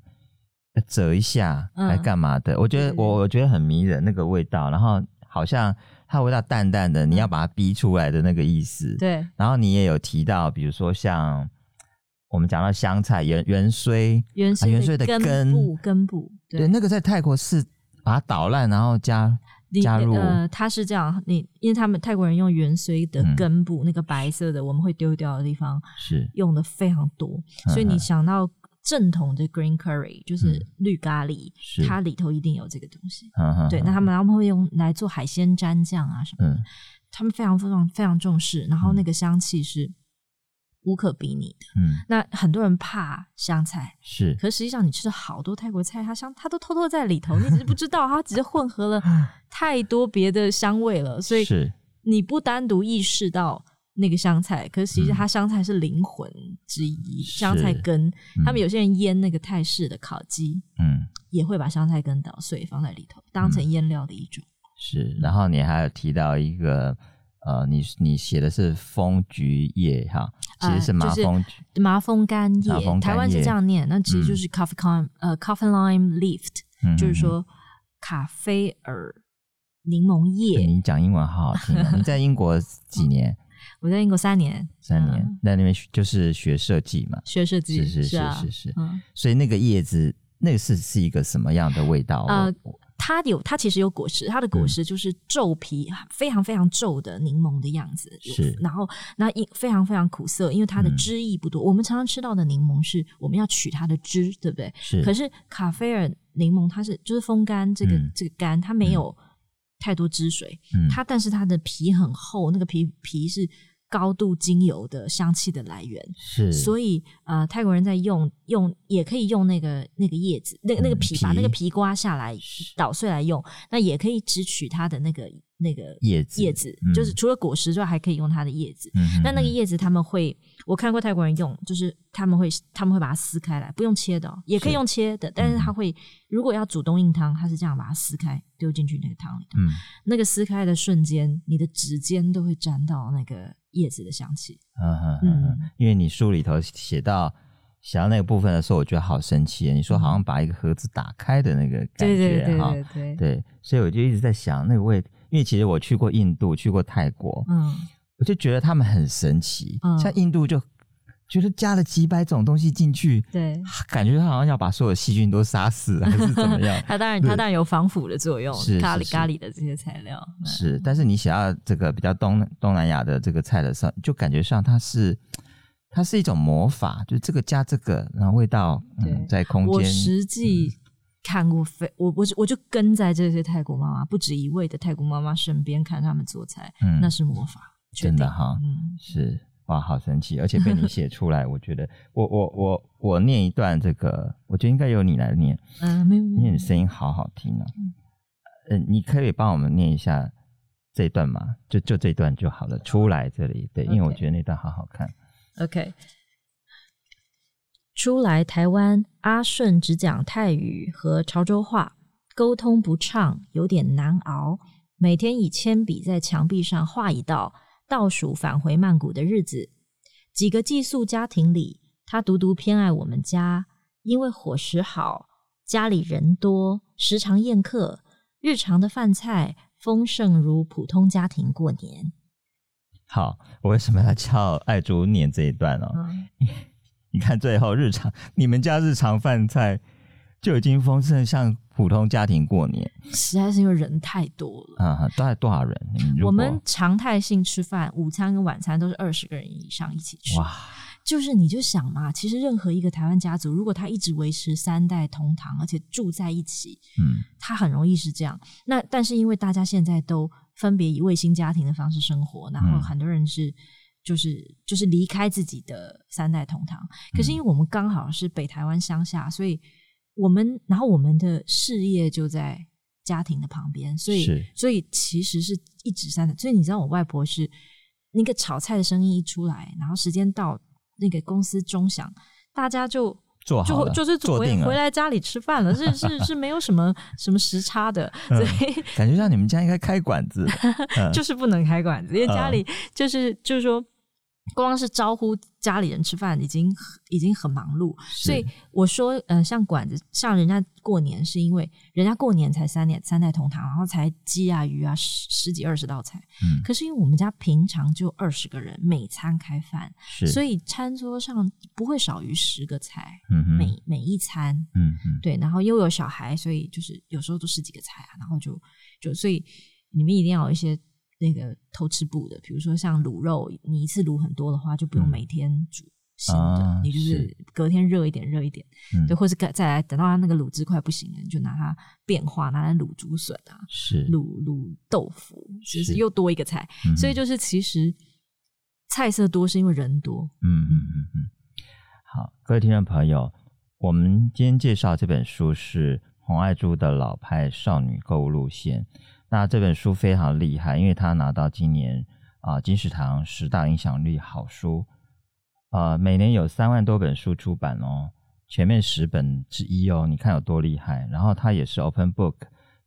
折一下，来干嘛的？嗯、我觉得我我觉得很迷人那个味道，然后好像它味道淡淡的，你要把它逼出来的那个意思。对，然后你也有提到，比如说像我们讲到香菜元元荽，元荽荽的根部根部，对，那个在泰国是把它捣烂，然后加。加入。呃，它是这样，你因为他们泰国人用芫荽的根部，嗯、那个白色的我们会丢掉的地方是。用的非常多，所以你想到正统的 green curry 就是绿咖喱，嗯、它里头一定有这个东西。嗯、对，那他们他们会用来做海鲜蘸酱啊什么的，嗯、他们非常非常非常重视，然后那个香气是。无可比拟的，嗯，那很多人怕香菜，是，可是实际上你吃了好多泰国菜，它香，它都偷偷在里头，你只是不知道，它只是混合了 太多别的香味了，所以你不单独意识到那个香菜，可是实际上它香菜是灵魂之一，是香菜根，嗯、他们有些人腌那个泰式的烤鸡，嗯，也会把香菜根捣碎放在里头，当成腌料的一种，是，然后你还有提到一个。呃，你你写的是枫菊叶哈，其实是麻枫菊、呃、麻枫干叶，台湾是这样念，那其实就是 coffee con、嗯、呃 coffee lime leaf，、嗯、就是说咖啡尔柠檬叶。你讲英文好好听，你在英国 几年？我在英国三年，三年，嗯、在那边就是学设计嘛，学设计是是是是是，是啊是所以那个叶子，那个是是一个什么样的味道？呃。它有，它其实有果实，它的果实就是皱皮，嗯、非常非常皱的柠檬的样子。是，然后那一非常非常苦涩，因为它的汁液不多。嗯、我们常常吃到的柠檬是我们要取它的汁，对不对？是。可是卡菲尔柠檬它是就是风干，这个、嗯、这个干它没有太多汁水，嗯、它但是它的皮很厚，那个皮皮是。高度精油的香气的来源。是，所以呃，泰国人在用用也可以用那个那个叶子，那个那个皮，把那个皮。刮下来捣碎来用，那也可以只取它的那个那个叶子，叶子就是除了果实之外，还可以用它的叶子。那那个叶子他们会，我看过泰国人用，就是他们会他们会把它撕开来，不用切的，也可以用切的，但是他会如果要煮冬阴汤，他是这样把它撕开丢进去那个汤里头，那个撕开的瞬间，你的指尖都会沾到那个。叶子的香气，嗯嗯嗯，因为你书里头写到写到那个部分的时候，我觉得好神奇。你说好像把一个盒子打开的那个感觉哈，对对对对，所以我就一直在想那个味，因为其实我去过印度，去过泰国，嗯，我就觉得他们很神奇，像印度就。觉得加了几百种东西进去，对，感觉他好像要把所有细菌都杀死，还是怎么样？它当然，它当然有防腐的作用。是咖喱咖喱的这些材料是，但是你想要这个比较东东南亚的这个菜的时候，就感觉上它是它是一种魔法，就是这个加这个，然后味道嗯，在空间。我实际看过非我我我就跟在这些泰国妈妈不止一位的泰国妈妈身边看他们做菜，嗯，那是魔法，真的哈，嗯，是哇，好神奇，而且被你写出来，我觉得我我我我念一段这个，我觉得应该由你来念，嗯，没有，因为你声音好好听啊，嗯，呃，你可以帮我们念一下这一段吗？就就这一段就好了，出来这里，对，因为我觉得那段好好看，OK。初来台湾，阿顺只讲泰语和潮州话，沟通不畅，有点难熬。每天以铅笔在墙壁上画一道，倒数返回曼谷的日子。几个寄宿家庭里，他独独偏爱我们家，因为伙食好，家里人多，时常宴客，日常的饭菜丰盛如普通家庭过年。好，我为什么要叫爱竹念这一段呢？嗯你看，最后日常你们家日常饭菜就已经丰盛，像普通家庭过年，实在是因为人太多了。啊、嗯，大概多少人？我们常态性吃饭，午餐跟晚餐都是二十个人以上一起吃。哇，就是你就想嘛，其实任何一个台湾家族，如果他一直维持三代同堂，而且住在一起，嗯，他很容易是这样。那但是因为大家现在都分别以卫星家庭的方式生活，然后很多人是。就是就是离开自己的三代同堂，可是因为我们刚好是北台湾乡下，所以我们然后我们的事业就在家庭的旁边，所以所以其实是一直三代。所以你知道，我外婆是那个炒菜的声音一出来，然后时间到，那个公司钟响，大家就做就就是回回来家里吃饭了，是是是没有什么什么时差的，所以、嗯、感觉像你们家应该开馆子，就是不能开馆子，因为家里就是就是说。光是招呼家里人吃饭已经已经很忙碌，所以我说，呃，像馆子，像人家过年，是因为人家过年才三年三代同堂，然后才鸡啊鱼啊十十几二十道菜，嗯，可是因为我们家平常就二十个人，每餐开饭，是，所以餐桌上不会少于十个菜，嗯，每每一餐，嗯嗯，对，然后又有小孩，所以就是有时候都十几个菜啊，然后就就所以里面一定要有一些。那个偷吃步的，比如说像卤肉，你一次卤很多的话，就不用每天煮新的，嗯、你就是隔天热一点，热一点，嗯、对，或是再来等到它那个卤汁快不行了，你就拿它变化，拿来卤竹笋啊，是卤卤豆腐，就是又多一个菜，嗯、所以就是其实菜色多是因为人多。嗯嗯嗯嗯。好，各位听众朋友，我们今天介绍这本书是洪爱珠的老派少女购物路线。那这本书非常厉害，因为他拿到今年啊、呃、金石堂十大影响力好书，呃，每年有三万多本书出版哦，前面十本之一哦，你看有多厉害。然后他也是 Open Book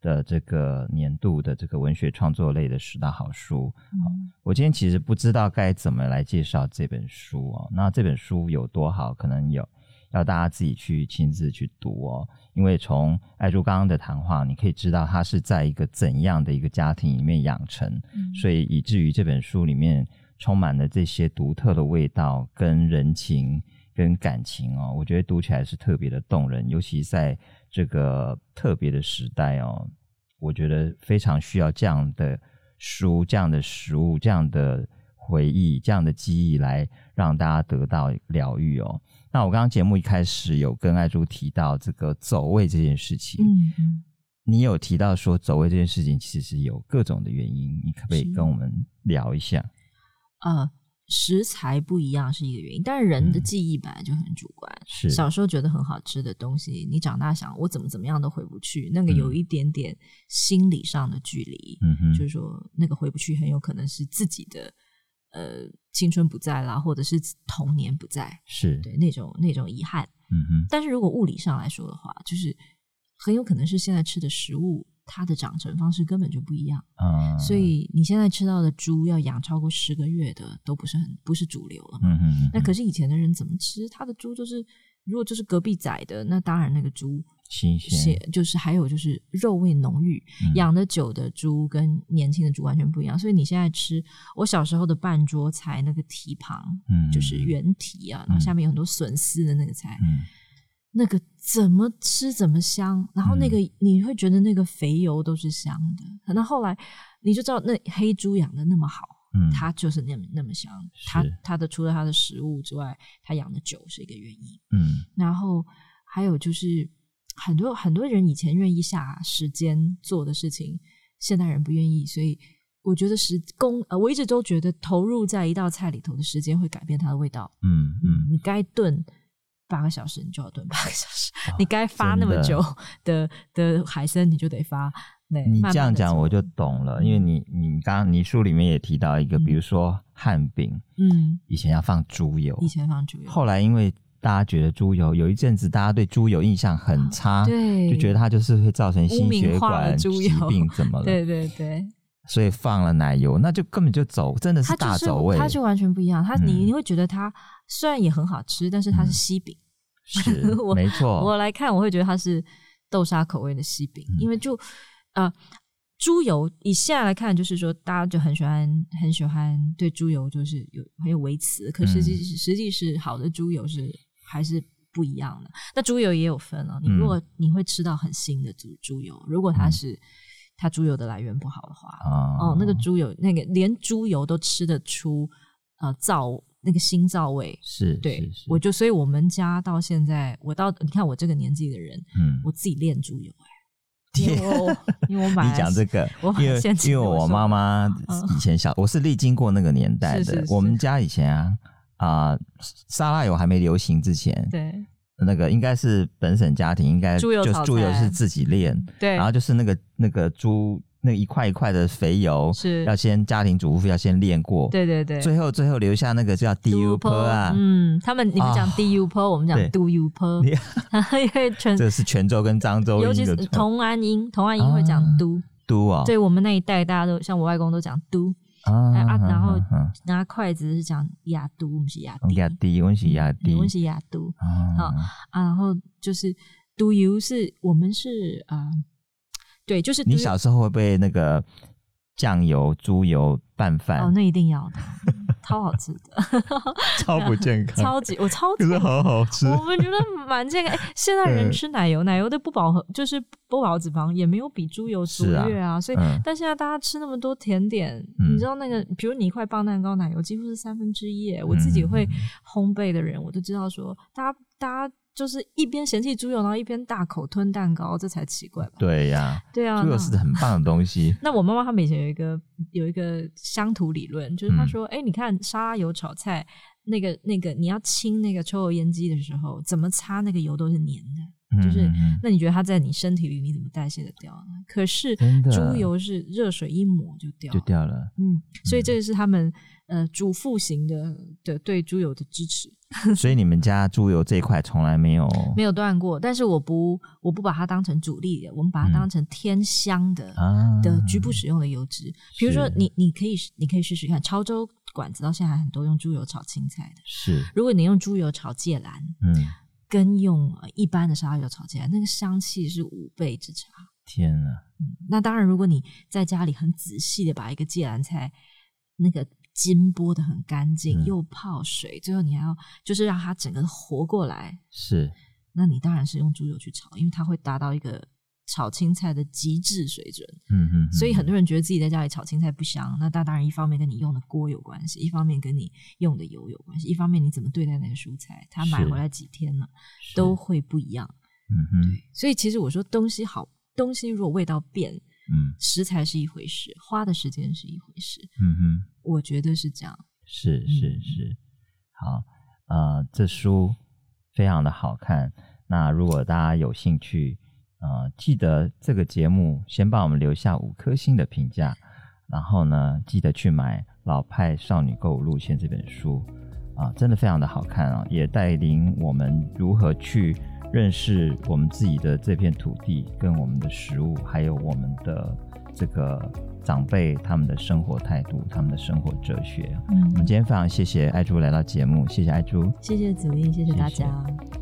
的这个年度的这个文学创作类的十大好书。嗯、我今天其实不知道该怎么来介绍这本书哦，那这本书有多好，可能有。要大家自己去亲自去读哦，因为从艾珠刚刚的谈话，你可以知道他是在一个怎样的一个家庭里面养成，嗯、所以以至于这本书里面充满了这些独特的味道、跟人情、跟感情哦。我觉得读起来是特别的动人，尤其在这个特别的时代哦，我觉得非常需要这样的书、这样的食物、这样的回忆、这样的记忆来让大家得到疗愈哦。那我刚刚节目一开始有跟爱珠提到这个走位这件事情，嗯嗯，你有提到说走位这件事情其实是有各种的原因，你可不可以跟我们聊一下？啊、呃，食材不一样是一个原因，但是人的记忆本来就很主观。是、嗯、小时候觉得很好吃的东西，你长大想我怎么怎么样都回不去，那个有一点点心理上的距离，嗯哼，就是说那个回不去，很有可能是自己的。呃，青春不在啦，或者是童年不在，是对那种那种遗憾。嗯哼。但是如果物理上来说的话，就是很有可能是现在吃的食物，它的长成方式根本就不一样。嗯。所以你现在吃到的猪要养超过十个月的，都不是很不是主流了嘛。嗯哼。那可是以前的人怎么吃？他的猪就是，如果就是隔壁宰的，那当然那个猪。新鲜，就是还有就是肉味浓郁，嗯、养的久的猪跟年轻的猪完全不一样。所以你现在吃我小时候的半桌菜，那个蹄膀，嗯，就是原蹄啊，然后下面有很多笋丝的那个菜，嗯，那个怎么吃怎么香。然后那个你会觉得那个肥油都是香的。可能后来你就知道那黑猪养的那么好，嗯，它就是那么那么香。它它的除了它的食物之外，它养的久是一个原因，嗯。然后还有就是。很多很多人以前愿意下时间做的事情，现代人不愿意，所以我觉得时工呃，我一直都觉得投入在一道菜里头的时间会改变它的味道。嗯嗯，你该炖八个小时，你就要炖八个小时；哦、你该发那么久的的，的海参，你就得发。你这样讲我就懂了，因为你你刚刚你书里面也提到一个，嗯、比如说汉饼，嗯，以前要放猪油，以前放猪油，后来因为大家觉得猪油有一阵子大家对猪油印象很差，对，就觉得它就是会造成心血管疾病，怎么 了？对对对，所以放了奶油，那就根本就走，真的是大走味，它就完全不一样。它你你会觉得它虽然也很好吃，但是它是西饼，是没错。我来看，我会觉得它是豆沙口味的西饼，因为就。啊、呃，猪油以现在来看，就是说大家就很喜欢很喜欢对猪油就是有很有维持，可实际实际是好的猪油是还是不一样的。那猪油也有分哦，你如果你会吃到很腥的猪猪油，如果它是它猪油的来源不好的话，哦，那个猪油那个连猪油都吃得出呃皂那个腥皂味，是对，是是。我就所以我们家到现在，我到你看我这个年纪的人，嗯，我自己炼猪油 因为我买你讲这个，因为因为我妈妈以前小，我是历经过那个年代的。是是是我们家以前啊啊、呃，沙拉油还没流行之前，对，那个应该是本省家庭应该就猪油是自己炼，对，然后就是那个那个猪。那一块一块的肥油是。要先家庭主妇要先练过，对对对，最后最后留下那个叫 DUP 啊，嗯，他们你们讲 DUP，我们讲 DUP，因为泉 这是泉州跟漳州，尤其是同安音，同安音会讲都都啊，对我们那一代大家都像我外公都讲都啊，然后拿筷子是讲亚都，不是亚亚滴，我是亚滴，我是亚都，好啊，然后就是 do you 是我们是啊。对，就是你小时候会被那个酱油、猪油拌饭哦，那一定要的，超好吃的，超不健康，超级我超级可是好好吃，我们觉得蛮健康。哎，现在人吃奶油，奶油的不饱和就是不饱和脂肪也没有比猪油卓越啊，所以但现在大家吃那么多甜点，你知道那个，比如你一块棒蛋糕，奶油几乎是三分之一。我自己会烘焙的人，我都知道说，大家大家。就是一边嫌弃猪油，然后一边大口吞蛋糕，这才奇怪吧？对呀，对啊，猪油是很棒的东西。那我妈妈他们以前有一个有一个乡土理论，就是她说：“哎、嗯，你看沙拉油炒菜，那个那个你要清那个抽油烟机的时候，怎么擦那个油都是黏的，就是那你觉得它在你身体里你怎么代谢的掉呢？可是猪油是热水一抹就掉了就掉了，嗯，所以这个是他们。”呃，主妇型的的对猪油的支持，所以你们家猪油这一块从来没有没有断过。但是我不我不把它当成主力的，我们把它当成天香的、嗯、的局部使用的油脂。比如说你，你你可以你可以试试看，潮州馆子到现在还很多用猪油炒青菜的。是，如果你用猪油炒芥兰，嗯，跟用一般的沙拉油炒芥兰，那个香气是五倍之差。天啊！嗯，那当然，如果你在家里很仔细的把一个芥兰菜那个。筋剥的很干净，嗯、又泡水，最后你还要就是让它整个活过来。是，那你当然是用猪油去炒，因为它会达到一个炒青菜的极致水准。嗯嗯。所以很多人觉得自己在家里炒青菜不香，那当然一方面跟你用的锅有关系，一方面跟你用的油有关系，一方面你怎么对待那个蔬菜，它买回来几天了都会不一样。嗯哼。对，所以其实我说东西好，东西如果味道变。嗯，食材是一回事，花的时间是一回事。嗯哼，我觉得是这样。是是是，好，呃，这书非常的好看。那如果大家有兴趣，呃，记得这个节目先帮我们留下五颗星的评价，然后呢，记得去买《老派少女购物路线》这本书啊，呃，真的非常的好看啊，也带领我们如何去。认识我们自己的这片土地，跟我们的食物，还有我们的这个长辈他们的生活态度，他们的生活哲学。嗯，我们今天非常谢谢爱珠来到节目，谢谢爱珠，谢谢子林，谢谢大家。谢谢。